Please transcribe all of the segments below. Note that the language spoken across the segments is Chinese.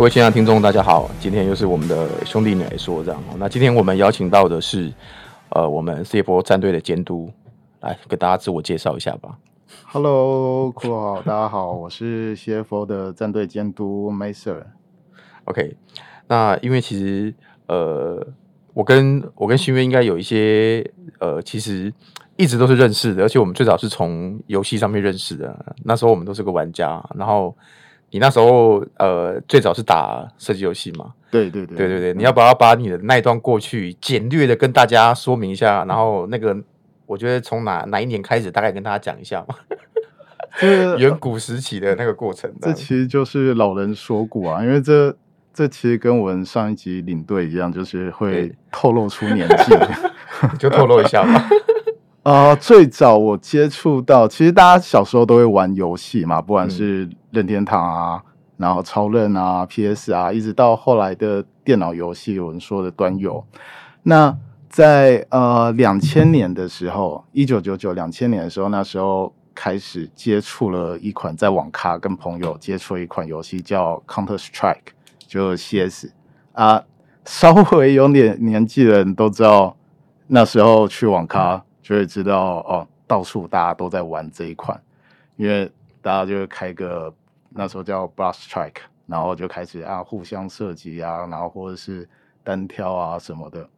各位亲爱的听众，大家好，今天又是我们的兄弟你来说这样。那今天我们邀请到的是，呃，我们 CFO 战队的监督，来给大家自我介绍一下吧。Hello，酷好，大家好，我是 CFO 的战队监督 Maser。OK，那因为其实呃，我跟我跟新月应该有一些呃，其实一直都是认识的，而且我们最早是从游戏上面认识的，那时候我们都是个玩家，然后。你那时候呃，最早是打射击游戏嘛？对对对对对对，你要不要把你的那一段过去简略的跟大家说明一下？然后那个，我觉得从哪哪一年开始，大概跟大家讲一下嘛。这 远古时期的那个过程，这其实就是老人说古啊，因为这这其实跟我们上一集领队一样，就是会透露出年纪，就透露一下吧。啊、呃，最早我接触到，其实大家小时候都会玩游戏嘛，不管是任天堂啊，嗯、然后超任啊、PS 啊，一直到后来的电脑游戏，有人说的端游。那在呃两千年的时候，一九九九两千年的时候，那时候开始接触了一款在网咖跟朋友接触了一款游戏叫 Counter Strike，就 CS 啊，稍微有点年纪的人都知道，那时候去网咖。嗯就会知道哦，到处大家都在玩这一款，因为大家就会开个那时候叫 Blast Strike，然后就开始啊互相射击啊，然后或者是单挑啊什么的。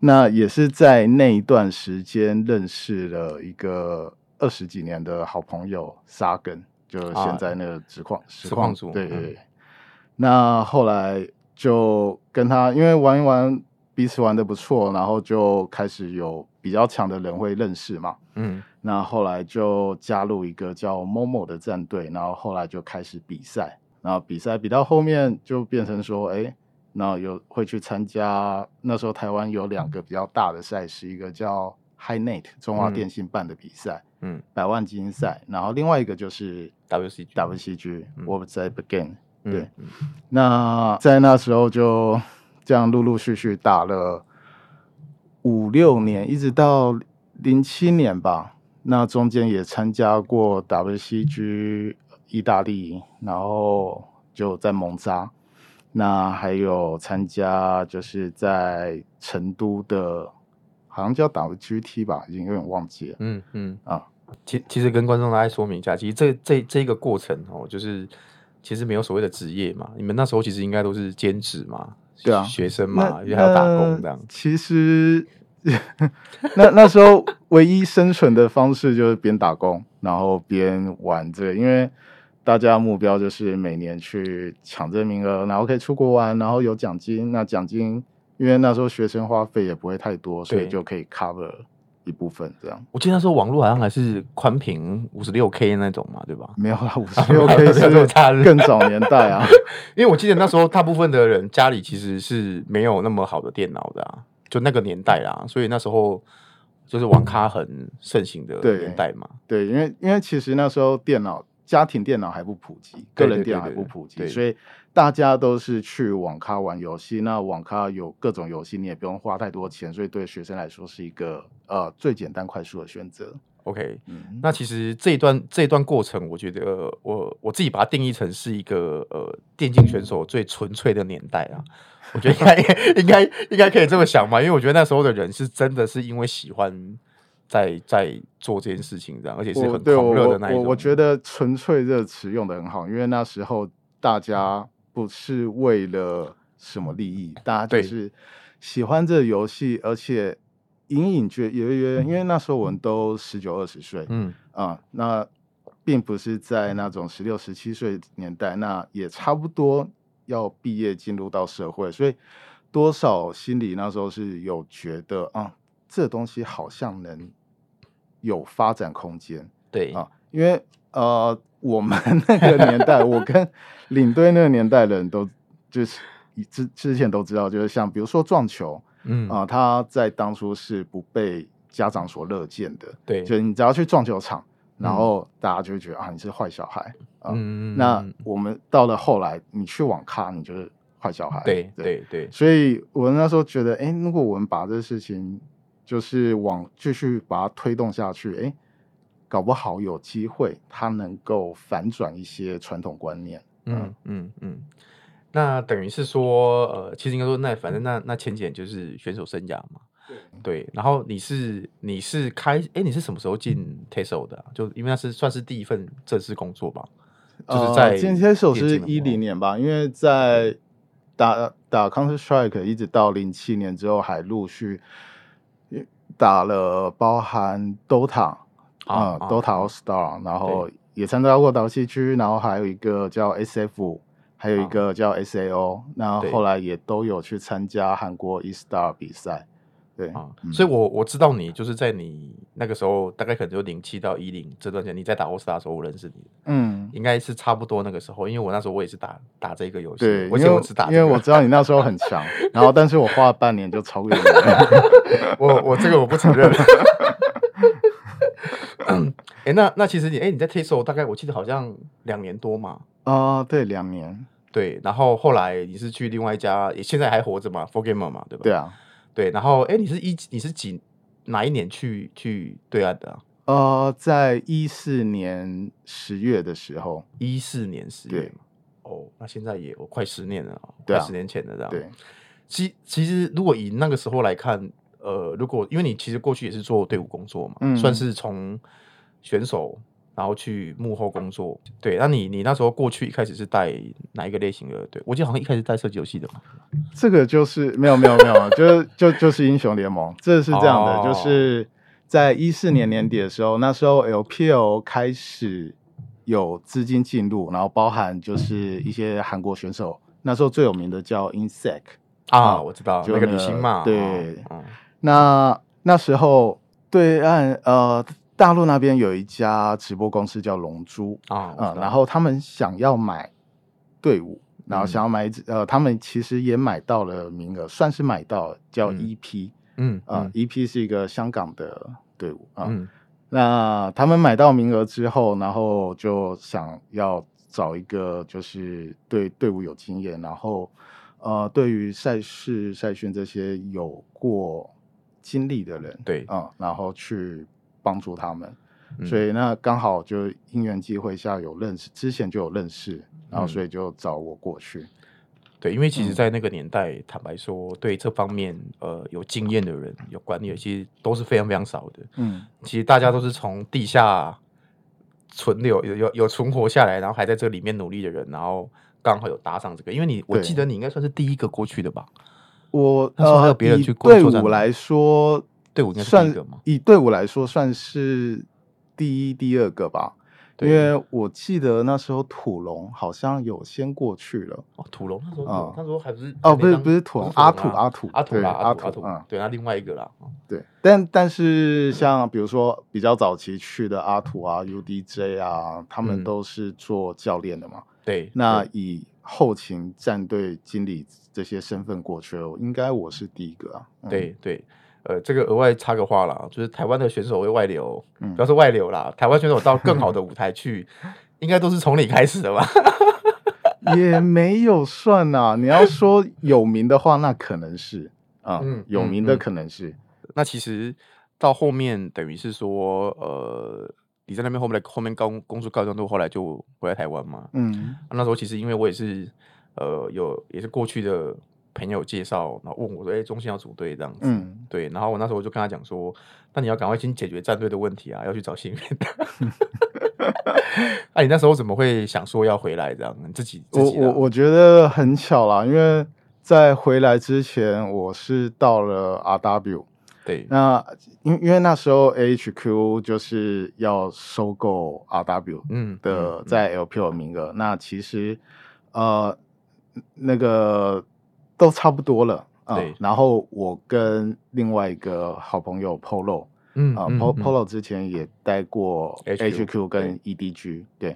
那也是在那一段时间认识了一个二十几年的好朋友沙根，就现在那个实况实况组，对对对。嗯、那后来就跟他因为玩一玩。彼此玩的不错，然后就开始有比较强的人会认识嘛。嗯，那后来就加入一个叫 Momo 的战队，然后后来就开始比赛，然后比赛比到后面就变成说，哎，那有会去参加。那时候台湾有两个比较大的赛事，一个叫 HiNet 中华电信办的比赛，嗯，百万精英赛，然后另外一个就是 WCG WCG World Cup Game。对，那在那时候就。这样陆陆续续打了五六年，一直到零七年吧。那中间也参加过 WCG 意大利，然后就在蒙扎。那还有参加就是在成都的，好像叫 WGT 吧，已经有点忘记了。嗯嗯啊，其其实跟观众大家说明一下，其实这这这个过程哦，就是其实没有所谓的职业嘛。你们那时候其实应该都是兼职嘛。对啊，学生嘛，也还要打工这样。其实 那那时候唯一生存的方式就是边打工，然后边玩这个，因为大家目标就是每年去抢这个名额，然后可以出国玩，然后有奖金。那奖金因为那时候学生花费也不会太多，所以就可以 cover。一部分这样，我记得那时候网络好像还是宽屏五十六 K 那种嘛，对吧？没有啊，五十六 K 是更早年代啊。因为我记得那时候大部分的人家里其实是没有那么好的电脑的啊，就那个年代啦，所以那时候就是网咖很盛行的年代嘛。对，对，因为因为其实那时候电脑。家庭电脑还不普及，个人电脑还不普及，所以大家都是去网咖玩游戏。那网咖有各种游戏，你也不用花太多钱，所以对学生来说是一个呃最简单快速的选择。OK，嗯，那其实这一段这一段过程，我觉得我我自己把它定义成是一个呃电竞选手最纯粹的年代啊。我觉得应该应该应该可以这么想嘛，因为我觉得那时候的人是真的是因为喜欢。在在做这件事情，这样，而且是很狂热的那一种。我我，我觉得“纯粹”这个词用的很好，因为那时候大家不是为了什么利益，大家就是喜欢这个游戏，而且隐隐觉约约，因为那时候我们都十九二十岁，嗯。啊，那并不是在那种十六十七岁年代，那也差不多要毕业进入到社会，所以多少心里那时候是有觉得啊，这东西好像能。有发展空间，对。啊，因为呃，我们那个年代，我跟领队那个年代的人都 就是之之前都知道，就是像比如说撞球，嗯啊，他在当初是不被家长所乐见的，对，就你只要去撞球场，然后大家就会觉得啊，你是坏小孩啊。嗯，那我们到了后来，你去网咖，你就是坏小孩，对对对。所以我那时候觉得，哎，如果我们把这个事情。就是往继续把它推动下去，哎，搞不好有机会，它能够反转一些传统观念。嗯嗯嗯。那等于是说，呃，其实应该说，那反正那那前几年就是选手生涯嘛。对，然后你是你是开哎，你是什么时候进 TeSL 的、啊？就因为那是算是第一份正式工作吧，就是在进 TeSL 是一零年吧，因为在打打 Counter Strike 一直到零七年之后，还陆续打了包含 Dota 啊、嗯、Dota All Star，然后也参加过岛西区，然后还有一个叫 SF，还有一个叫 SAO，那后后来也都有去参加韩国 E Star 比赛。对啊，嗯、所以我，我我知道你就是在你那个时候，大概可能就零七到一零这段时间，你在打 All Star 的时候，我认识你。嗯，应该是差不多那个时候，因为我那时候我也是打打这个游戏，对，而且我只打、这个，因为我知道你那时候很强，然后但是我花了半年就超越你。我我这个我不承认。哎，那那其实你哎你在 TeSL 大概我记得好像两年多嘛。啊、呃，对，两年。对，然后后来你是去另外一家，也现在还活着嘛 f o r g a m e r 嘛，对吧？对啊。对，然后哎，你是一你是几哪一年去去对岸的啊？呃，在一四年十月的时候，一四年十月嘛。哦，那现在也有快十年了，快十年前的这样。对，其其实如果以那个时候来看，呃，如果因为你其实过去也是做队伍工作嘛，嗯，算是从选手。然后去幕后工作，对，那你你那时候过去一开始是带哪一个类型的？对，我记得好像一开始带射击游戏的嘛。这个就是没有没有没有，就就就是英雄联盟，这是这样的，哦、就是在一四年年底的时候，那时候 LPL 开始有资金进入，然后包含就是一些韩国选手，那时候最有名的叫 Insec 啊，嗯、我知道就那个女星嘛，对，哦、那那时候对岸呃。大陆那边有一家直播公司叫龙珠啊，嗯，然后他们想要买队伍，然后想要买、嗯、呃，他们其实也买到了名额，算是买到叫 EP，嗯啊、呃、EP 是一个香港的队伍啊，嗯、那他们买到名额之后，然后就想要找一个就是对队伍有经验，然后呃，对于赛事赛训这些有过经历的人，对。啊、嗯，然后去。帮助他们，所以那刚好就因缘际会下有认识，之前就有认识，然后所以就找我过去。对，因为其实，在那个年代，嗯、坦白说，对这方面呃有经验的人、有管理的，其实都是非常非常少的。嗯，其实大家都是从地下存留有有有存活下来，然后还在这里面努力的人，然后刚好有搭上这个。因为你我记得你应该算是第一个过去的吧？我那时候还有别人去过队伍来说。队伍算以对我来说，算是第一、第二个吧。因为我记得那时候土龙好像有先过去了。哦，土龙那时候，嗯、那时候还不是哦，不是不是土龙，阿土阿土阿土啦，阿土阿土，嗯，对，那另外一个啦。对，但但是像比如说比较早期去的阿土啊、UDJ 啊，他们都是做教练的嘛。对，那以后勤战队经理这些身份过去了，应该我是第一个啊。嗯、对对。呃，这个额外插个话啦，就是台湾的选手会外流，主要是外流啦。台湾选手到更好的舞台去，应该都是从你开始的吧？也没有算呐。你要说有名的话，那可能是啊，嗯，有名的可能是。嗯嗯、那其实到后面等于是说，呃，你在那边后面后面工工作告一段落，后来就回来台湾嘛。嗯、啊，那时候其实因为我也是呃有也是过去的。朋友介绍，然后问我说：“哎、欸，中信要组队这样子，嗯、对。”然后我那时候就跟他讲说：“那你要赶快先解决战队的问题啊，要去找新人。”哎，你那时候怎么会想说要回来这样？你自己，自己我我我觉得很巧啦，因为在回来之前，我是到了 RW。对，那因因为那时候 AHQ 就是要收购 RW，嗯的在 LPL 名额。嗯嗯、那其实呃那个。都差不多了啊，对。然后我跟另外一个好朋友 Polo，嗯啊，Polo 之前也待过 HQ 跟 EDG，对，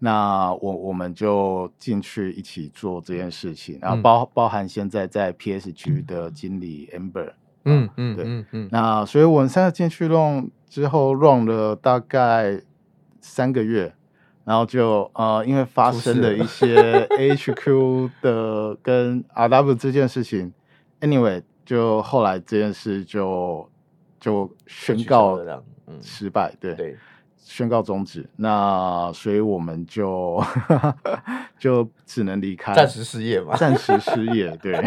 那我我们就进去一起做这件事情，然后包包含现在在 PSG 的经理 Amber，嗯嗯，对，嗯嗯，那所以我们现在进去 run 之后 run 了大概三个月。然后就呃，因为发生了一 些 HQ 的跟 RW 这件事情，anyway，就后来这件事就就宣告失败，对对，宣告终止，那所以我们就 就只能离开，暂时失业嘛，暂时失业，对，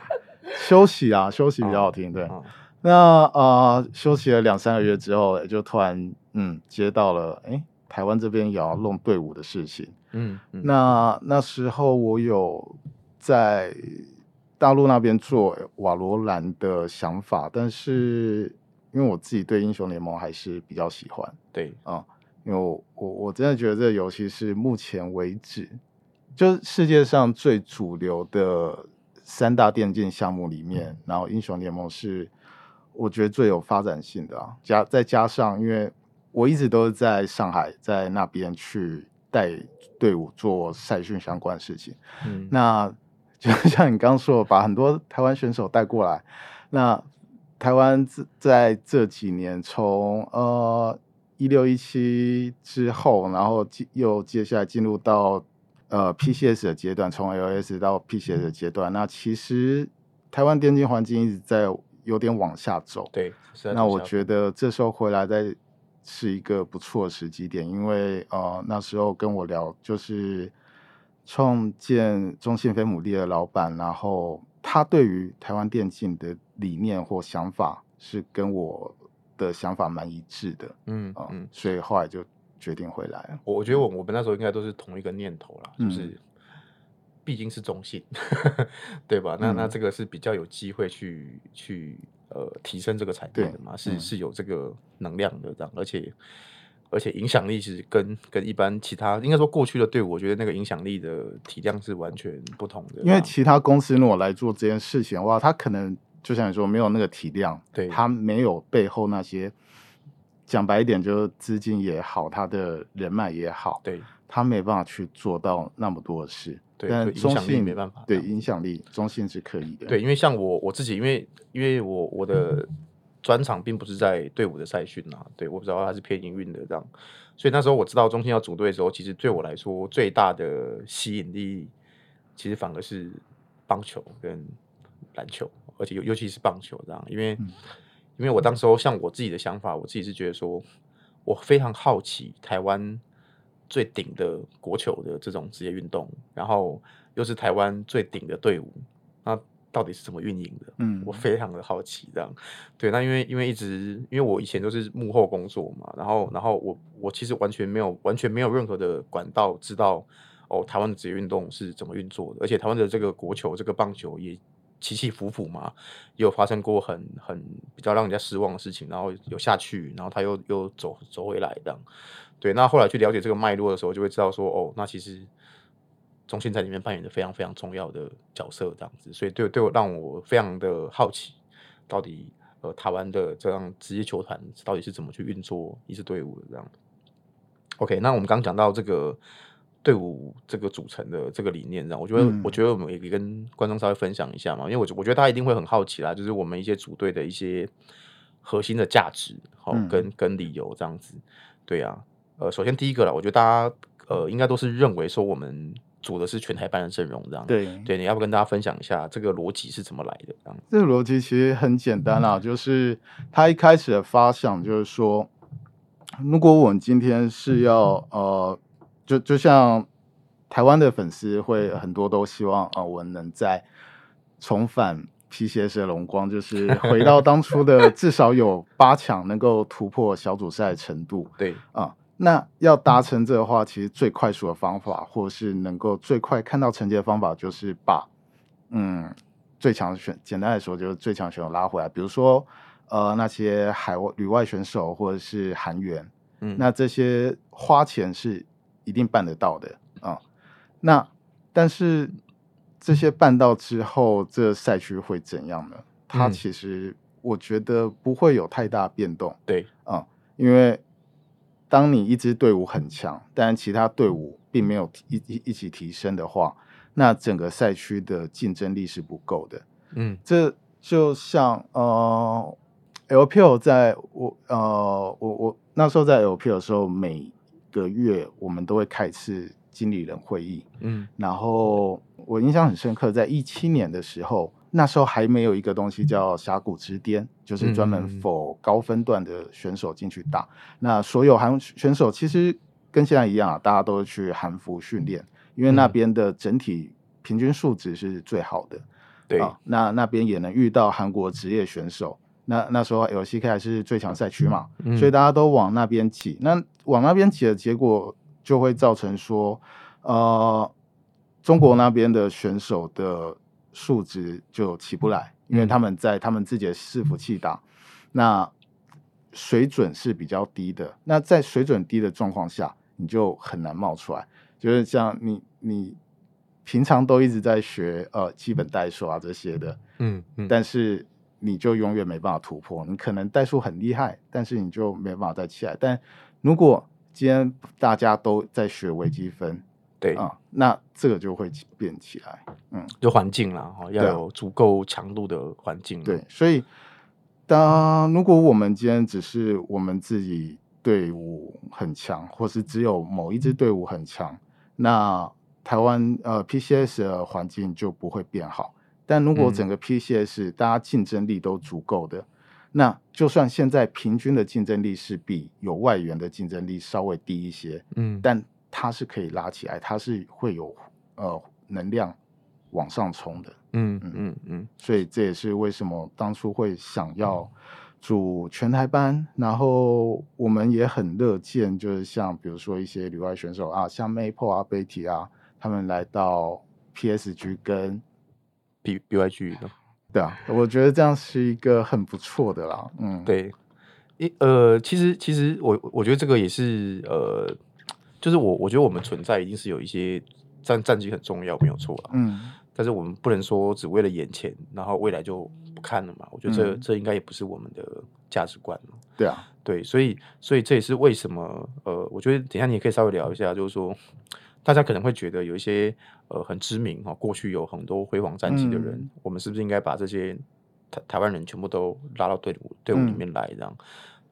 休息啊，休息比较好听，对。哦、那呃，休息了两三个月之后，就突然嗯接到了，哎，台湾这边也要弄队伍的事情，嗯，嗯那那时候我有在大陆那边做瓦罗兰的想法，但是。因为我自己对英雄联盟还是比较喜欢，对啊、嗯，因为我我我真的觉得这个游戏是目前为止，就是世界上最主流的三大电竞项目里面，嗯、然后英雄联盟是我觉得最有发展性的啊。加再加上，因为我一直都是在上海，在那边去带队伍做赛训相关的事情，嗯，那 就像你刚刚说，把很多台湾选手带过来，那。台湾在这几年从呃一六一七之后，然后又接下来进入到呃 PCS 的阶段，从 LS 到 PCS 的阶段。那其实台湾电竞环境一直在有点往下走。对，那我觉得这时候回来再是一个不错的时机点，因为呃那时候跟我聊就是创建中信飞姆利的老板，然后他对于台湾电竞的。理念或想法是跟我的想法蛮一致的，嗯嗯，嗯，所以后来就决定回来了。我我觉得我我们那时候应该都是同一个念头啦，嗯、就是毕竟是中信，对吧？那、嗯、那这个是比较有机会去去呃提升这个产业的嘛，是、嗯、是有这个能量的这样，而且而且影响力是跟跟一般其他应该说过去的队伍，我觉得那个影响力的体量是完全不同的。因为其他公司如果来做这件事情的话，他可能。就像你说，没有那个体量，对，他没有背后那些，讲白一点，就是资金也好，他的人脉也好，对，他没办法去做到那么多的事。对，但中信没办法，对，影响力中性是可以的。对，因为像我我自己，因为因为我我的专场并不是在队伍的赛训啊，对，我不知道他是偏营运的这样，所以那时候我知道中信要组队的时候，其实对我来说最大的吸引力，其实反而是棒球跟篮球。而且尤尤其是棒球这样，因为、嗯、因为我当时候像我自己的想法，我自己是觉得说，我非常好奇台湾最顶的国球的这种职业运动，然后又是台湾最顶的队伍，那到底是怎么运营的？嗯，我非常的好奇这样。对，那因为因为一直因为我以前都是幕后工作嘛，然后然后我我其实完全没有完全没有任何的管道知道哦台湾的职业运动是怎么运作的，而且台湾的这个国球这个棒球也。起起伏伏嘛，也有发生过很很比较让人家失望的事情，然后有下去，然后他又又走走回来这样。对，那后来去了解这个脉络的时候，就会知道说，哦，那其实中心在里面扮演着非常非常重要的角色这样子，所以对对我让我非常的好奇，到底呃台湾的这样职业球团到底是怎么去运作一支队伍的这样。OK，那我们刚讲到这个。队伍这个组成的这个理念，这样我觉得，嗯、我觉得我们也可以跟观众稍微分享一下嘛，因为我我觉得大家一定会很好奇啦，就是我们一些组队的一些核心的价值，好、嗯、跟跟理由这样子，对啊，呃，首先第一个啦，我觉得大家呃应该都是认为说我们组的是全台班的阵容这样，对对，你要不跟大家分享一下这个逻辑是怎么来的？这样，这个逻辑其实很简单啦，嗯、就是他一开始的发想就是说，如果我们今天是要呃。就就像台湾的粉丝会很多都希望啊，我能在重返 PCS 的荣光，就是回到当初的 至少有八强能够突破小组赛程度。对啊，那要达成这个的话，其实最快速的方法，或是能够最快看到成绩的方法，就是把嗯最强选，简单来说就是最强选手拉回来，比如说呃那些海外旅外选手或者是韩援，嗯，那这些花钱是。一定办得到的啊、嗯！那但是这些办到之后，这赛区会怎样呢？它其实我觉得不会有太大变动。对啊、嗯，因为当你一支队伍很强，但其他队伍并没有一一一起提升的话，那整个赛区的竞争力是不够的。嗯，这就像呃，LPL 在我呃我我那时候在 LPL 的时候每。个月我们都会开一次经理人会议，嗯，然后我印象很深刻，在一七年的时候，那时候还没有一个东西叫峡谷之巅，就是专门 for 高分段的选手进去打。嗯、那所有韩选手其实跟现在一样啊，大家都去韩服训练，因为那边的整体平均数值是最好的。对、啊，那那边也能遇到韩国职业选手。那那时候 LCK 还是最强赛区嘛，嗯、所以大家都往那边挤。那往那边挤的结果，就会造成说，呃，中国那边的选手的素质就起不来，因为他们在他们自己的伺服器打，那水准是比较低的。那在水准低的状况下，你就很难冒出来。就是像你你平常都一直在学呃基本代数啊这些的，嗯，嗯但是。你就永远没办法突破。你可能代数很厉害，但是你就没办法再起来。但如果今天大家都在学微积分，对啊、嗯，那这个就会变起来。嗯，就环境啦，哈，要有足够强度的环境。对，所以当如果我们今天只是我们自己队伍很强，或是只有某一支队伍很强，那台湾呃 PCS 的环境就不会变好。但如果整个 PCS 大家竞争力都足够的，嗯、那就算现在平均的竞争力是比有外援的竞争力稍微低一些，嗯，但它是可以拉起来，它是会有呃能量往上冲的，嗯嗯嗯嗯，所以这也是为什么当初会想要组全台班，然后我们也很乐见，就是像比如说一些旅外选手啊，像 Maple 啊、Betty 啊，他们来到 PSG 跟 B B Y G 的，对啊，我觉得这样是一个很不错的啦。嗯，对，一呃，其实其实我我觉得这个也是呃，就是我我觉得我们存在一定是有一些战战绩很重要，没有错啊。嗯，但是我们不能说只为了眼前，然后未来就不看了嘛。我觉得这、嗯、这应该也不是我们的价值观。对啊，对，所以所以这也是为什么呃，我觉得等一下你也可以稍微聊一下，就是说。大家可能会觉得有一些呃很知名哈，过去有很多辉煌战绩的人，嗯、我们是不是应该把这些台台湾人全部都拉到队伍队伍里面来？这样，嗯、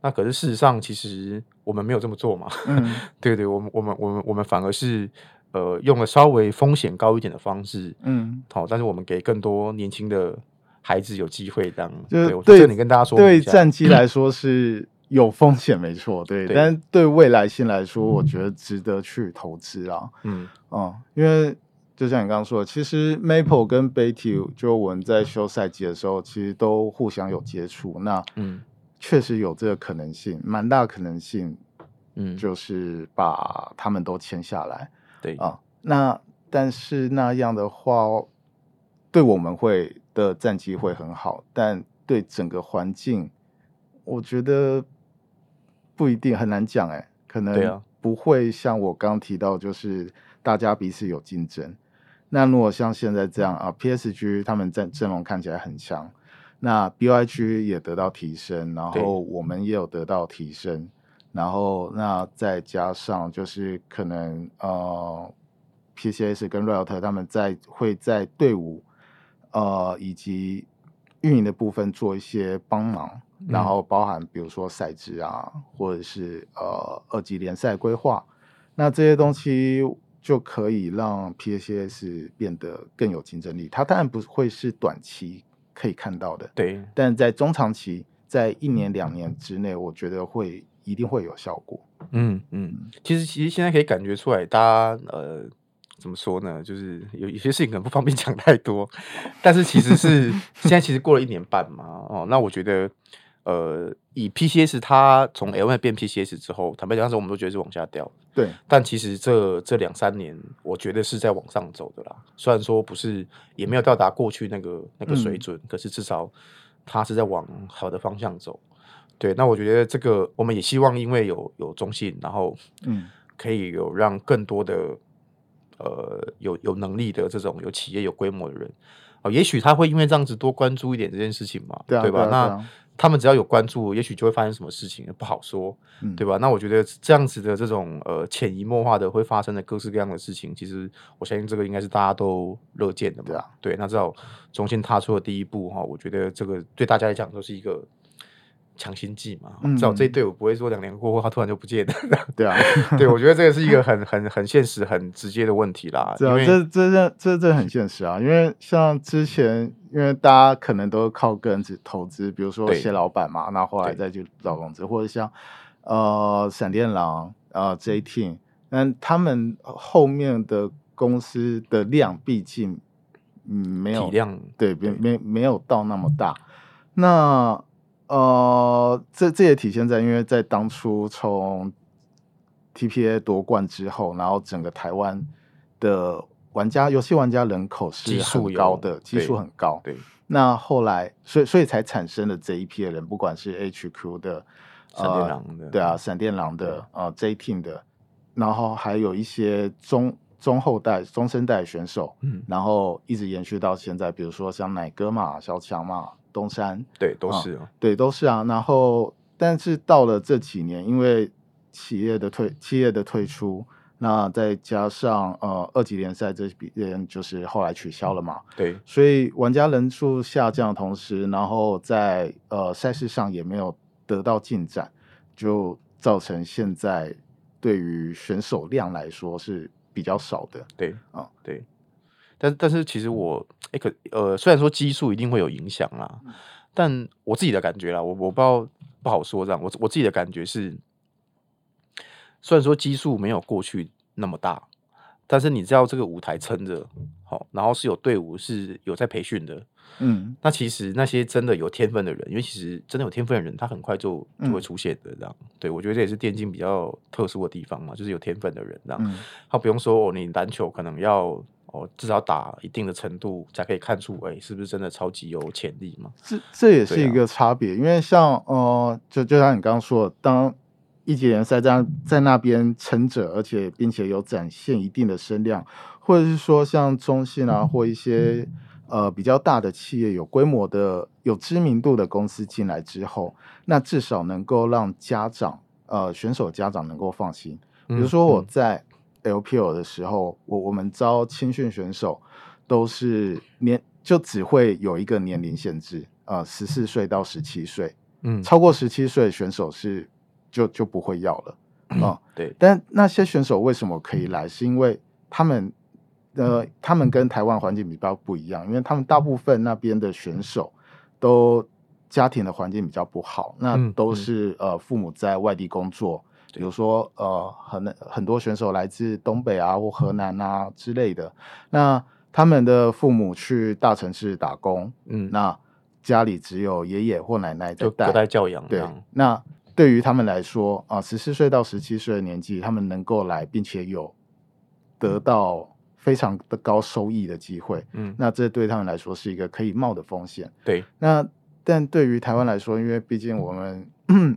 那可是事实上，其实我们没有这么做嘛。嗯、对对，我们我们我们我们反而是呃用了稍微风险高一点的方式，嗯，好，但是我们给更多年轻的孩子有机会，这样。就是对，对你跟大家说，对战机来 说是。有风险没错，对，对，但对未来性来说，我觉得值得去投资啊。嗯嗯，因为就像你刚刚说的，其实 Maple 跟 Betty 就我们在休赛季的时候，其实都互相有接触。那嗯，确实有这个可能性，蛮大可能性。嗯，就是把他们都签下来。对啊，那但是那样的话，对我们会的战绩会很好，但对整个环境，我觉得。不一定很难讲哎，可能不会像我刚提到，就是大家彼此有竞争。那如果像现在这样啊，PSG 他们阵阵容看起来很强，那 BYG 也得到提升，然后我们也有得到提升，然后那再加上就是可能呃，PCS 跟 Riot 他们在会在队伍呃以及运营的部分做一些帮忙。然后包含比如说赛制啊，或者是呃二级联赛规划，那这些东西就可以让 PCS 变得更有竞争力。它当然不会是短期可以看到的，对，但在中长期，在一年两年之内，我觉得会一定会有效果。嗯嗯，其实其实现在可以感觉出来，大家呃怎么说呢？就是有有些事情可能不方便 讲太多，但是其实是现在其实过了一年半嘛，哦，那我觉得。呃，以 PCS 它从 L1 变 PCS 之后，坦白讲，当时我们都觉得是往下掉。对，但其实这这两三年，我觉得是在往上走的啦。虽然说不是，也没有到达过去那个那个水准，嗯、可是至少它是在往好的方向走。对，那我觉得这个我们也希望，因为有有中信，然后嗯，可以有让更多的呃有有能力的这种有企业有规模的人，哦、呃，也许他会因为这样子多关注一点这件事情嘛，对，啊、对吧？对啊对啊、那。他们只要有关注，也许就会发生什么事情，不好说，嗯、对吧？那我觉得这样子的这种呃潜移默化的会发生的各式各样的事情，其实我相信这个应该是大家都乐见的嘛。对啊，对，那至少重新踏出了第一步哈，我觉得这个对大家来讲都是一个强心剂嘛。至少这一队伍不会说两年过后他突然就不见了。对啊，对，我觉得这个是一个很很很现实、很直接的问题啦。对这这这这这很现实啊，因为像之前。因因为大家可能都靠个人投资，比如说谢老板嘛，那后，后来再去找公司，或者像呃闪电狼呃 J Team，但他们后面的公司的量毕竟嗯没有体量对，没没没有到那么大。那呃这这也体现在，因为在当初从 TPA 夺冠之后，然后整个台湾的。玩家游戏玩家人口是很高的，基数很高。对，那后来，所以所以才产生了这一批的人，不管是 HQ 的、闪电狼的，呃、对啊，闪电狼的啊、呃、J Team 的，然后还有一些中中后代、中生代选手，嗯，然后一直延续到现在，比如说像奶哥嘛、小强嘛、东山，对，都是对，都是啊。然后，但是到了这几年，因为企业的退，企业的退出。那再加上呃二级联赛这边就是后来取消了嘛，对，所以玩家人数下降的同时，然后在呃赛事上也没有得到进展，就造成现在对于选手量来说是比较少的。对啊、嗯，对，但但是其实我哎可呃虽然说基数一定会有影响啦，嗯、但我自己的感觉啦，我我不知道不好说这样，我我自己的感觉是。虽然说基数没有过去那么大，但是你知道这个舞台撑着，好，然后是有队伍是有在培训的，嗯，那其实那些真的有天分的人，因为其实真的有天分的人，他很快就就会出现的，这样，嗯、对我觉得这也是电竞比较特殊的地方嘛，就是有天分的人，这样，嗯、他不用说哦，你篮球可能要哦至少打一定的程度才可以看出，哎，是不是真的超级有潜力嘛？这这也是一个差别，啊、因为像呃，就就像你刚刚说的，当一级联赛这样在那边撑着，而且并且有展现一定的声量，或者是说像中信啊，或一些呃比较大的企业、有规模的、有知名度的公司进来之后，那至少能够让家长呃选手家长能够放心。比如说我在 LPL 的时候，我我们招青训选手都是年就只会有一个年龄限制，呃十四岁到十七岁，嗯，超过十七岁选手是。就就不会要了啊，哦、对。但那些选手为什么可以来？是因为他们呃，他们跟台湾环境比较不一样，因为他们大部分那边的选手都家庭的环境比较不好，那都是、嗯、呃父母在外地工作，比如说呃很很多选手来自东北啊或河南啊之类的，那他们的父母去大城市打工，嗯，那家里只有爷爷或奶奶在带，隔代教养，对，那。对于他们来说啊，十四岁到十七岁的年纪，他们能够来，并且有得到非常的高收益的机会，嗯，那这对他们来说是一个可以冒的风险。对，那但对于台湾来说，因为毕竟我们、嗯、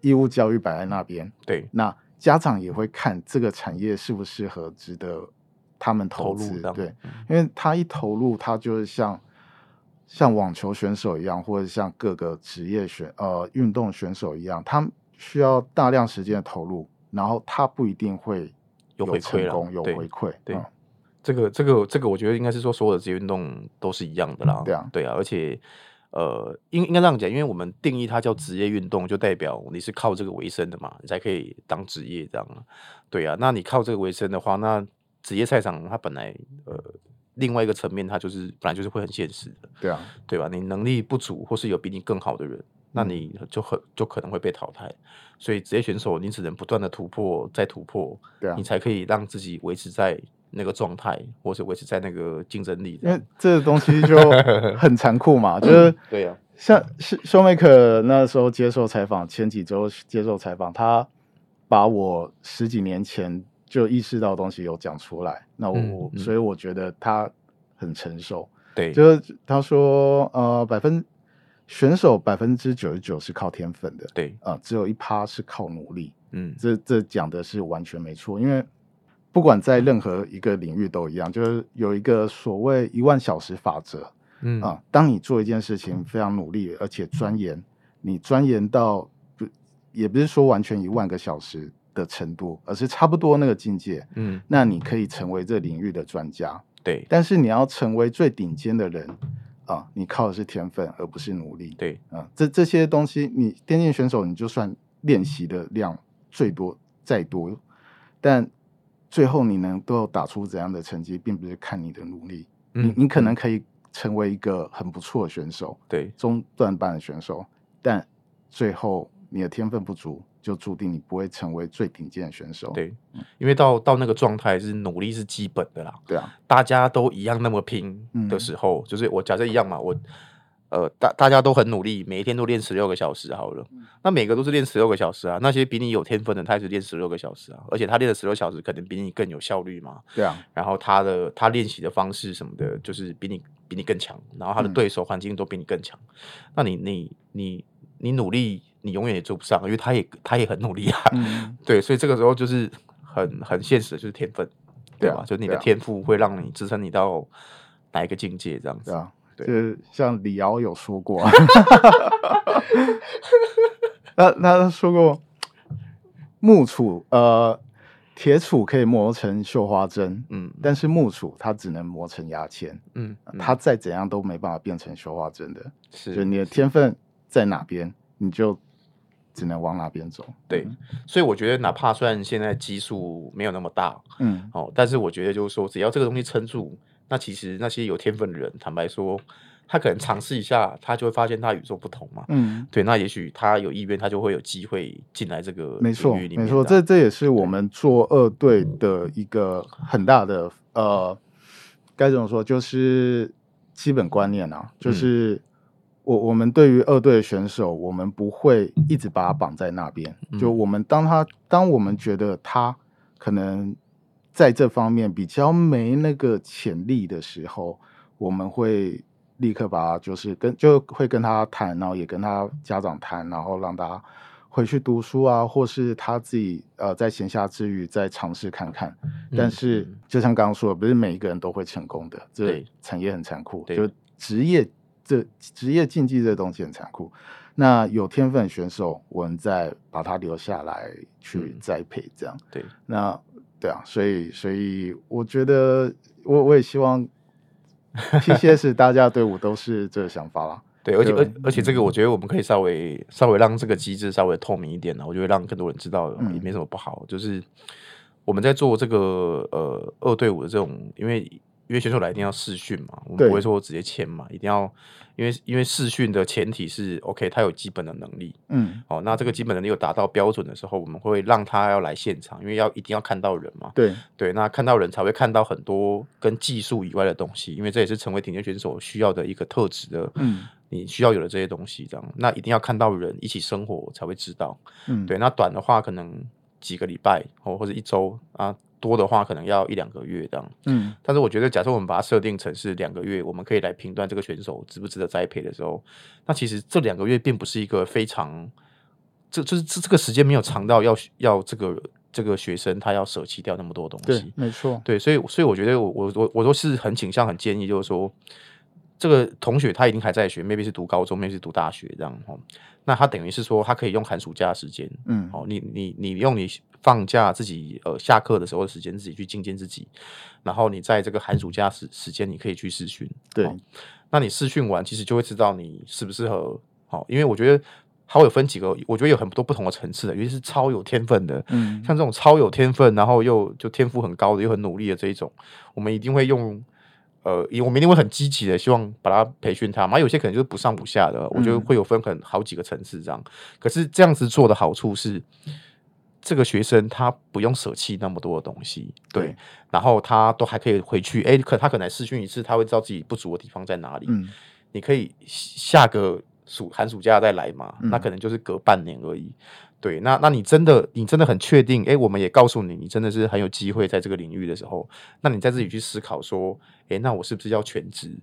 义务教育摆在那边，对，那家长也会看这个产业适不适合值得他们投资，对，因为他一投入，他就是像。像网球选手一样，或者像各个职业选呃运动选手一样，他需要大量时间的投入，然后他不一定会有成功有回馈。对，这个这个这个，我觉得应该是说所有的职业运动都是一样的啦。对啊，对啊，而且呃，应应该这样讲，因为我们定义它叫职业运动，就代表你是靠这个为生的嘛，你才可以当职业这样。对啊，那你靠这个为生的话，那职业赛场它本来呃。另外一个层面，它就是本来就是会很现实的，对啊，对吧？你能力不足，或是有比你更好的人，那你就很就可能会被淘汰。所以职业选手，你只能不断的突破，再突破，对啊，你才可以让自己维持在那个状态，或是维持在那个竞争力。因为这个东西就 很残酷嘛，就是对呀，像修 Showmaker 那时候接受采访，前几周接受采访，他把我十几年前。就意识到东西有讲出来，那我、嗯嗯、所以我觉得他很成熟。对，就是他说，呃，百分选手百分之九十九是靠天分的，对啊、呃，只有一趴是靠努力。嗯，这这讲的是完全没错，因为不管在任何一个领域都一样，就是有一个所谓一万小时法则。嗯啊、呃，当你做一件事情非常努力而且钻研，你钻研到不也不是说完全一万个小时。的程度，而是差不多那个境界，嗯，那你可以成为这领域的专家，对。但是你要成为最顶尖的人啊，你靠的是天分，而不是努力，对啊。这这些东西，你电竞选手，你就算练习的量最多再多，但最后你能都要打出怎样的成绩，并不是看你的努力，嗯，你你可能可以成为一个很不错的选手，对，中段班的选手，但最后你的天分不足，就注定你不会成为最顶尖的选手。对，因为到到那个状态是努力是基本的啦。对啊，大家都一样那么拼的时候，嗯、就是我假设一样嘛，我。呃，大大家都很努力，每一天都练十六个小时好了。嗯、那每个都是练十六个小时啊。那些比你有天分的，他也是练十六个小时啊。而且他练了十六小时，可能比你更有效率嘛。对啊。然后他的他练习的方式什么的，就是比你比你更强。然后他的对手环境都比你更强。嗯、那你你你你努力，你永远也追不上，因为他也他也很努力啊。嗯、对，所以这个时候就是很很现实的，就是天分，对吧？就是你的天赋会让你支撑你到哪一个境界，这样子。就是像李敖有说过，那那他说过，木杵呃，铁杵可以磨成绣花针，嗯，但是木杵它只能磨成牙签，嗯，它再怎样都没办法变成绣花针的，是，就你的天分在哪边，你就只能往哪边走，对，所以我觉得哪怕虽然现在基数没有那么大，嗯，哦，但是我觉得就是说，只要这个东西撑住。那其实那些有天分的人，坦白说，他可能尝试一下，他就会发现他与众不同嘛。嗯，对。那也许他有意愿，他就会有机会进来这个。没错，没错。这这也是我们做二队的一个很大的呃，该怎么说？就是基本观念啊。就是我我们对于二队的选手，我们不会一直把他绑在那边。就我们当他当我们觉得他可能。在这方面比较没那个潜力的时候，我们会立刻把他就是跟就会跟他谈，然后也跟他家长谈，然后让他回去读书啊，或是他自己呃在闲暇之余再尝试看看。但是就像刚刚说的，不是每一个人都会成功的，这产业很残酷，就职业这职业竞技这东西很残酷。那有天分选手，我们再把他留下来去栽培，这样对那。对啊，所以所以我觉得我我也希望 TCS 大家队伍都是这个想法啦。对，而且而而且这个我觉得我们可以稍微稍微让这个机制稍微透明一点呢，我觉得让更多人知道也没什么不好。嗯、就是我们在做这个呃二队伍的这种，因为。因为选手来一定要试训嘛，我们不会说我直接签嘛，一定要，因为因为试训的前提是 OK，他有基本的能力，嗯，哦，那这个基本能力有达到标准的时候，我们会让他要来现场，因为要一定要看到人嘛，对。对，那看到人才会看到很多跟技术以外的东西，因为这也是成为顶尖选手需要的一个特质的，嗯，你需要有的这些东西，这样，那一定要看到人一起生活才会知道，嗯，对，那短的话可能几个礼拜哦或者一周啊。多的话可能要一两个月这样，嗯，但是我觉得，假设我们把它设定成是两个月，我们可以来评断这个选手值不值得栽培的时候，那其实这两个月并不是一个非常，这就是这这个时间没有长到要要这个这个学生他要舍弃掉那么多东西，对，没错，对，所以所以我觉得我我我我都是很倾向很建议，就是说这个同学他一定还在学，maybe 是读高中，maybe 是读大学这样哦，那他等于是说他可以用寒暑假的时间，嗯，哦，你你你用你。放假自己呃下课的时候的时间自己去精进自己，然后你在这个寒暑假时时间你可以去试训，对、哦，那你试训完其实就会知道你适不适合，好、哦，因为我觉得它会有分几个，我觉得有很多不同的层次的，尤其是超有天分的，嗯，像这种超有天分，然后又就天赋很高的又很努力的这一种，我们一定会用呃，我们一定会很积极的希望把它培训他嘛，有些可能就是不上不下的，我觉得会有分很好几个层次这样，可是这样子做的好处是。这个学生他不用舍弃那么多的东西，对，对，然后他都还可以回去，哎，可他可能试训一次，他会知道自己不足的地方在哪里。嗯，你可以下个暑寒暑假再来嘛，嗯、那可能就是隔半年而已。对，那那你真的你真的很确定？哎，我们也告诉你，你真的是很有机会在这个领域的时候，那你再自己去思考说，哎，那我是不是要全职？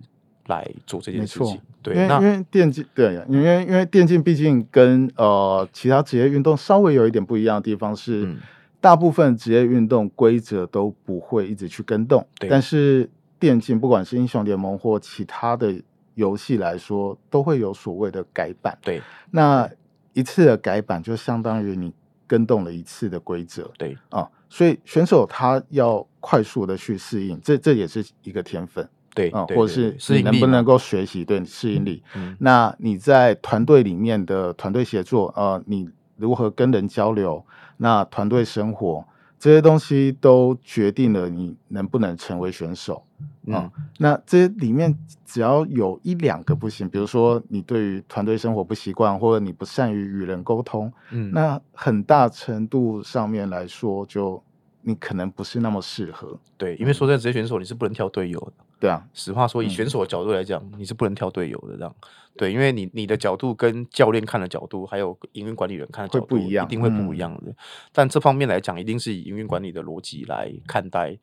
来做这件事情，对，因为因为电竞，对，因为因为电竞毕竟跟呃其他职业运动稍微有一点不一样的地方是，嗯、大部分职业运动规则都不会一直去跟动，对。但是电竞不管是英雄联盟或其他的游戏来说，都会有所谓的改版，对，那一次的改版就相当于你跟动了一次的规则，对。啊，所以选手他要快速的去适应，这这也是一个天分。对，啊，或者是你能不能够学习对适应力？嗯，那你在团队里面的团队协作，呃，你如何跟人交流？那团队生活，这些东西都决定了你能不能成为选手。嗯，嗯，那这里面只要有一两个不行，比如说你对于团队生活不习惯，或者你不善于与人沟通，嗯，那很大程度上面来说，就你可能不是那么适合。对，因为说在职业选手，你是不能挑队友的。对啊，实话说，以选手的角度来讲，嗯、你是不能挑队友的，这样。对，因为你你的角度跟教练看的角度，还有营运管理人看的角度不一样，一定会不一样的。嗯、但这方面来讲，一定是以营运管理的逻辑来看待，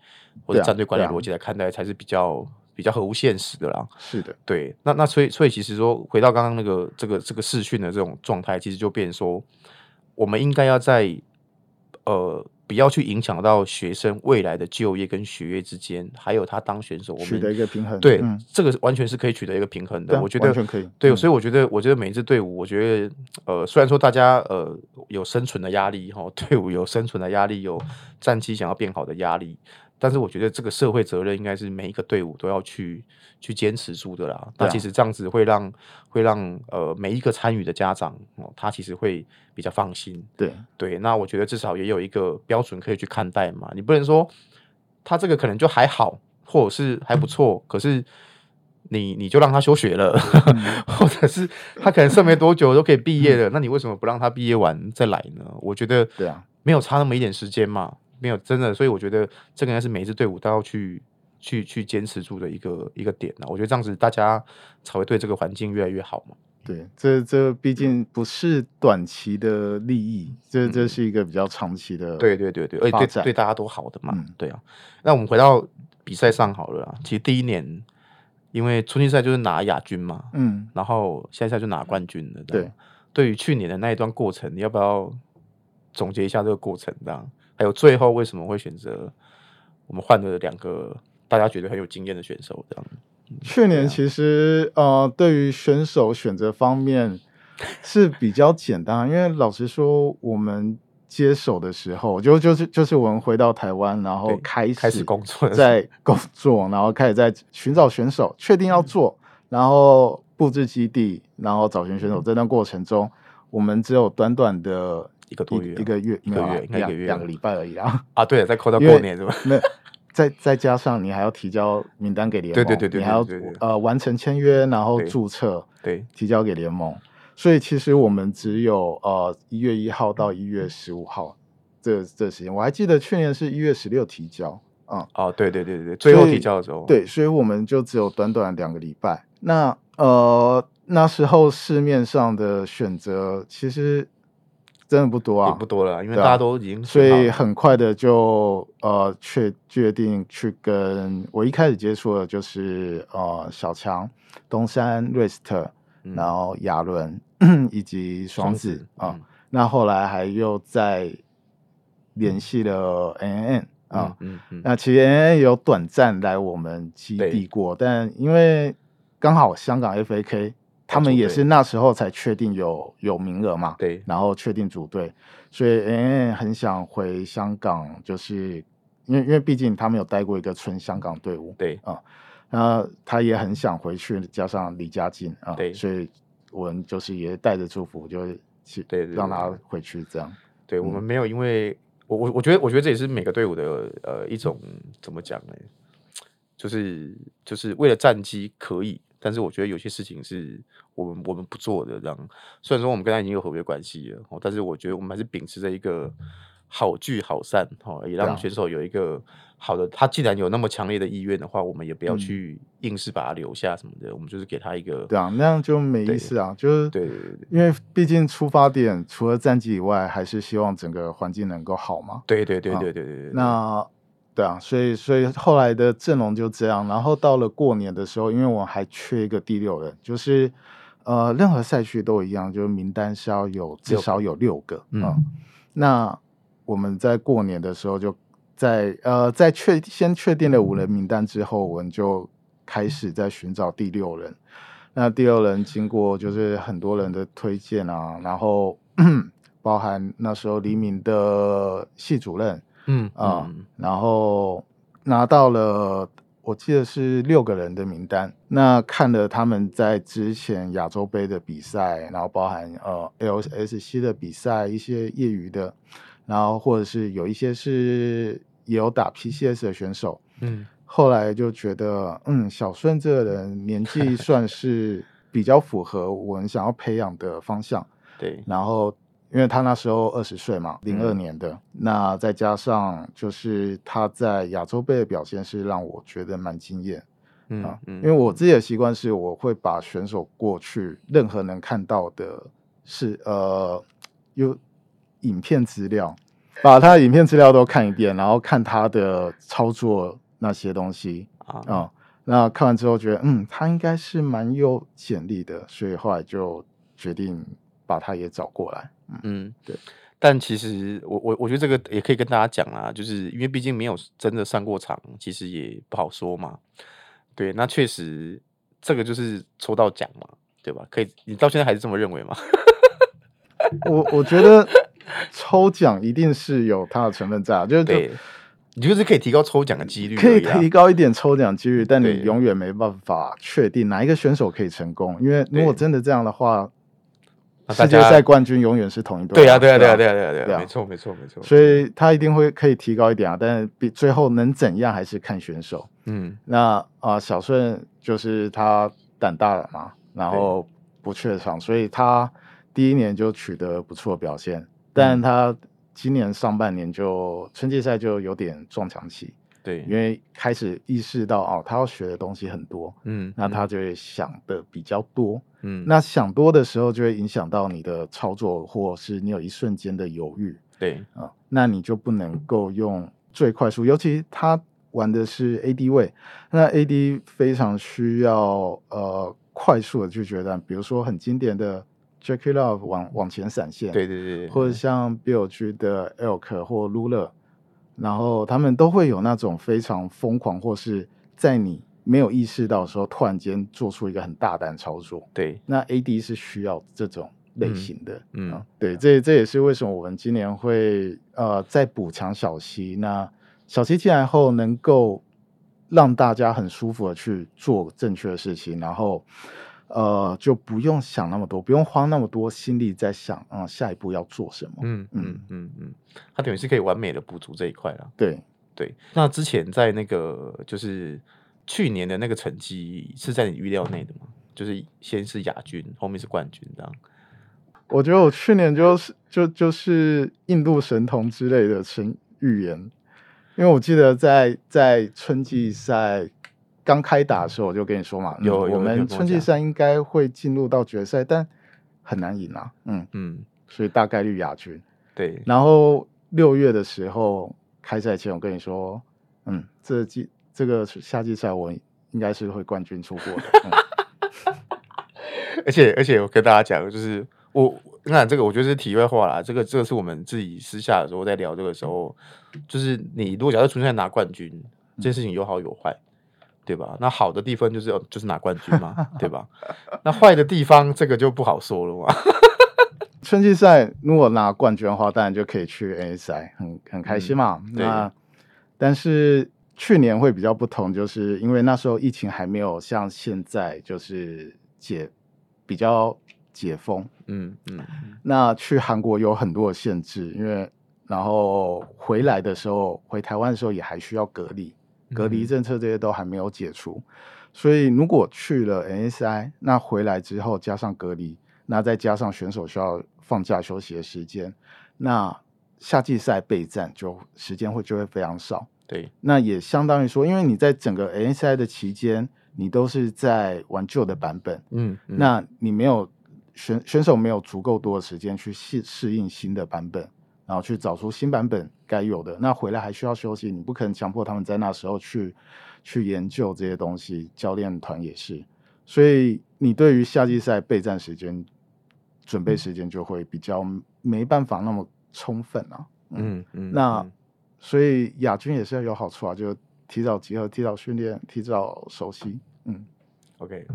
或者战队管理逻辑来看待，才是比较比较合乎现实的啦。是的，对。那那所以所以其实说，回到刚刚那个这个这个视讯的这种状态，其实就变成说，我们应该要在呃。不要去影响到学生未来的就业跟学业之间，还有他当选手，我们取得一个平衡。对，嗯、这个完全是可以取得一个平衡的。啊、我觉得完全可以。对，嗯、所以我觉得，我觉得每一支队伍，我觉得，呃，虽然说大家呃有生存的压力哈，队伍有生存的压力，有战绩想要变好的压力。但是我觉得这个社会责任应该是每一个队伍都要去去坚持住的啦。啊、那其实这样子会让会让呃每一个参与的家长哦，他其实会比较放心。对对，那我觉得至少也有一个标准可以去看待嘛。你不能说他这个可能就还好，或者是还不错，可是你你就让他休学了，嗯、或者是他可能剩没多久都可以毕业了，嗯、那你为什么不让他毕业完再来呢？我觉得对啊，没有差那么一点时间嘛。没有真的，所以我觉得这个应该是每一支队伍都要去去去坚持住的一个一个点呢。我觉得这样子大家才会对这个环境越来越好嘛。对，这这毕竟不是短期的利益，这这是一个比较长期的。对对对对，而且对对大家都好的嘛。嗯、对啊，那我们回到比赛上好了。其实第一年因为春季赛就是拿亚军嘛，嗯，然后下赛就拿冠军了。对，对于去年的那一段过程，你要不要总结一下这个过程？这样。还有最后为什么会选择我们换了两个大家觉得很有经验的选手？这样，去年其实呃，对于选手选择方面是比较简单，因为老实说，我们接手的时候就就是就是我们回到台湾，然后开始开始工作，在工作，然后开始在寻找选手，确定要做，然后布置基地，然后找寻选手。这段过程中，我们只有短短的。一个多月，一个月，一个月，两两个礼拜而已啊！啊，对，再扣到过年是吧？那再再加上你还要提交名单给联盟，对对对，你还要呃完成签约，然后注册，对，提交给联盟。所以其实我们只有呃一月一号到一月十五号这这时间。我还记得去年是一月十六提交，嗯，哦，对对对对，最后提交的时候，对，所以我们就只有短短两个礼拜。那呃那时候市面上的选择其实。真的不多啊，也不多了，因为大家都已经、啊，所以很快的就呃确决定去跟我一开始接触的就是呃小强、东山、瑞斯特，嗯、然后亚伦 以及双子啊，嗯、那后来还又再联系了 NNN 啊，嗯嗯，那其实 NNN 有短暂来我们基地过，但因为刚好香港 FAK。他们也是那时候才确定有有名额嘛，对，然后确定组队，所以 NNN 很想回香港，就是因为因为毕竟他们有带过一个纯香港队伍，对啊，然后他也很想回去，加上离家近啊，对，所以我们就是也带着祝福，就去对让他回去这样。对，我们没有，因为我我我觉得我觉得这也是每个队伍的呃一种怎么讲呢？就是就是为了战绩可以。但是我觉得有些事情是我们我们不做的，这样。虽然说我们跟他已经有合约关系了，但是我觉得我们还是秉持着一个好聚好散，哈，也让选手有一个好的。他既然有那么强烈的意愿的话，我们也不要去硬是把他留下什么的。我们就是给他一个，对啊，那样就没意思啊。就是对对对，因为毕竟出发点除了战绩以外，还是希望整个环境能够好嘛。对对对对对对对。那。对啊，所以所以后来的阵容就这样，然后到了过年的时候，因为我还缺一个第六人，就是呃，任何赛区都一样，就是名单是要有至少有六个啊。嗯，嗯，那我们在过年的时候就在呃在确先确定了五人名单之后，我们就开始在寻找第六人。那第六人经过就是很多人的推荐啊，然后 包含那时候黎明的系主任。嗯啊，嗯。然后拿到了，我记得是六个人的名单。那看了他们在之前亚洲杯的比赛，然后包含呃 LSC 的比赛，一些业余的，然后或者是有一些是也有打 PCS 的选手，嗯，后来就觉得，嗯，小顺这个人年纪算是比较符合我们想要培养的方向，对，然后因为他那时候二十岁嘛，零二年的，嗯、那再加上就是他在亚洲杯的表现是让我觉得蛮惊艳。嗯因为我自己的习惯是，我会把选手过去任何能看到的是呃有影片资料，把他的影片资料都看一遍，然后看他的操作那些东西啊、嗯，那看完之后觉得嗯，他应该是蛮有潜力的，所以后来就决定把他也找过来。嗯，嗯对。但其实我我我觉得这个也可以跟大家讲啊，就是因为毕竟没有真的上过场，其实也不好说嘛。对，那确实，这个就是抽到奖嘛，对吧？可以，你到现在还是这么认为吗？我我觉得抽奖一定是有它的成分在，就是对，你就是可以提高抽奖的几率，可以提高一点抽奖几率，但你永远没办法确定哪一个选手可以成功，因为如果真的这样的话。世界赛冠军永远是同一队。对呀，对呀，对呀，对呀，对呀，对呀没错，没错，没错。所以他一定会可以提高一点啊，但是比最后能怎样还是看选手。嗯，那啊，小顺就是他胆大了嘛，然后不怯场，所以他第一年就取得不错的表现，但他今年上半年就春季赛就有点撞墙期。对，因为开始意识到哦，他要学的东西很多，嗯，那他就会想的比较多，嗯，那想多的时候就会影响到你的操作，或是你有一瞬间的犹豫，对。啊，那你就不能够用最快速，尤其他玩的是 AD 位，那 AD 非常需要呃快速的去决断，比如说很经典的 Jackie Love 往往前闪现，对对对，或者像 Bill G 的 Elk 或 Lula。然后他们都会有那种非常疯狂，或是在你没有意识到的时候，突然间做出一个很大胆操作。对，那 AD 是需要这种类型的。嗯，嗯对，这这也是为什么我们今年会呃再补强小西。那小西进来后，能够让大家很舒服的去做正确的事情，然后。呃，就不用想那么多，不用花那么多心力在想，啊、呃，下一步要做什么？嗯嗯嗯嗯，他等于是可以完美的补足这一块了。对对，那之前在那个就是去年的那个成绩是在你预料内的吗？就是先是亚军，后面是冠军这样。我觉得我去年就是就就是印度神童之类的神预言，因为我记得在在春季赛。刚开打的时候我就跟你说嘛，有我们春季赛应该会进入到决赛，但很难赢啊。嗯嗯，所以大概率亚军。对，然后六月的时候开赛前，我跟你说，嗯，这季这个夏季赛我应该是会冠军出过的。嗯、而且而且我跟大家讲，就是我那这个我觉得是题外话啦。这个这个是我们自己私下的时候在聊这个时候，就是你如果假设春季赛拿冠军，这件事情有好有坏。对吧？那好的地方就是要就是拿冠军嘛，对吧？那坏的地方这个就不好说了嘛。春季赛如果拿冠军的话，当然就可以去 NSI，很很开心嘛。嗯、那但是去年会比较不同，就是因为那时候疫情还没有像现在就是解比较解封，嗯嗯。那去韩国有很多的限制，因为然后回来的时候，回台湾的时候也还需要隔离。隔离政策这些都还没有解除，所以如果去了 NSI，那回来之后加上隔离，那再加上选手需要放假休息的时间，那夏季赛备战就时间会就会非常少。对，那也相当于说，因为你在整个 NSI 的期间，你都是在玩旧的版本，嗯，嗯，那你没有选选手没有足够多的时间去适适应新的版本。然后去找出新版本该有的，那回来还需要休息，你不可能强迫他们在那时候去去研究这些东西。教练团也是，所以你对于夏季赛备战时间、准备时间就会比较没办法那么充分啊。嗯嗯，嗯，那所以亚军也是要有好处啊，就提早集合、提早训练、提早熟悉。嗯，OK。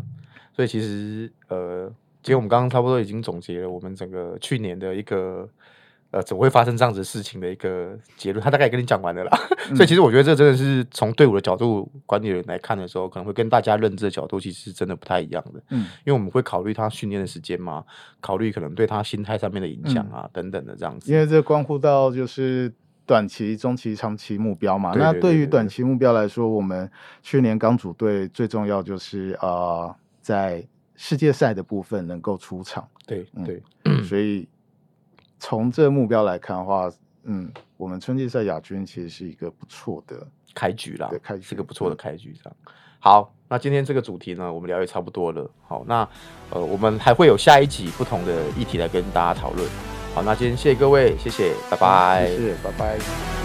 所以其实呃，其实我们刚刚差不多已经总结了我们整个去年的一个。呃，怎么会发生这样子事情的一个结论，他大概也跟你讲完了啦。嗯、所以其实我觉得这真的是从队伍的角度管理人来看的时候，可能会跟大家认知的角度其实是真的不太一样的。嗯，因为我们会考虑他训练的时间嘛，考虑可能对他心态上面的影响啊、嗯、等等的这样子。因为这关乎到就是短期、中期、长期目标嘛。那对于短期目标来说，我们去年刚组队最重要就是呃，在世界赛的部分能够出场。对对，嗯、所以。从这个目标来看的话，嗯，我们春季赛亚军其实是一个不错的开局啦，对，开局是个不错的开局。这样，好，那今天这个主题呢，我们聊也差不多了。好，那呃，我们还会有下一集不同的议题来跟大家讨论。好，那今天谢谢各位，谢谢，拜拜，谢谢，拜拜。